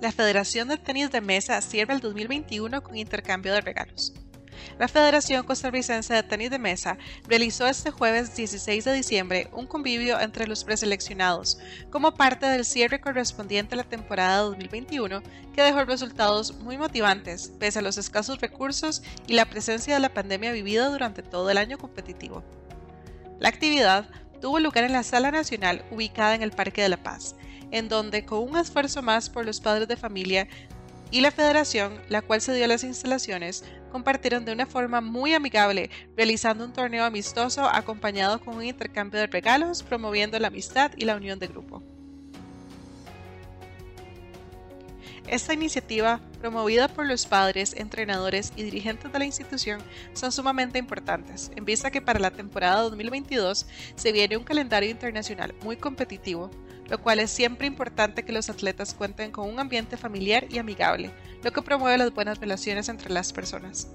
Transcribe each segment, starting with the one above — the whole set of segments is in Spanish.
la Federación de Tenis de Mesa cierra el 2021 con intercambio de regalos. La Federación Costarricense de Tenis de Mesa realizó este jueves 16 de diciembre un convivio entre los preseleccionados, como parte del cierre correspondiente a la temporada 2021, que dejó resultados muy motivantes, pese a los escasos recursos y la presencia de la pandemia vivida durante todo el año competitivo. La actividad tuvo lugar en la Sala Nacional ubicada en el Parque de la Paz, en donde, con un esfuerzo más por los padres de familia, y la federación, la cual se dio las instalaciones, compartieron de una forma muy amigable, realizando un torneo amistoso acompañado con un intercambio de regalos, promoviendo la amistad y la unión de grupo. Esta iniciativa, promovida por los padres, entrenadores y dirigentes de la institución, son sumamente importantes, en vista que para la temporada 2022 se viene un calendario internacional muy competitivo, lo cual es siempre importante que los atletas cuenten con un ambiente familiar y amigable, lo que promueve las buenas relaciones entre las personas.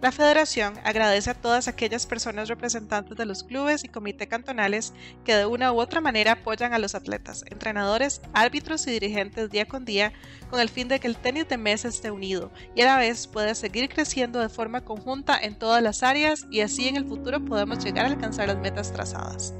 La federación agradece a todas aquellas personas representantes de los clubes y comités cantonales que de una u otra manera apoyan a los atletas, entrenadores, árbitros y dirigentes día con día con el fin de que el tenis de mesa esté unido y a la vez pueda seguir creciendo de forma conjunta en todas las áreas y así en el futuro podamos llegar a alcanzar las metas trazadas.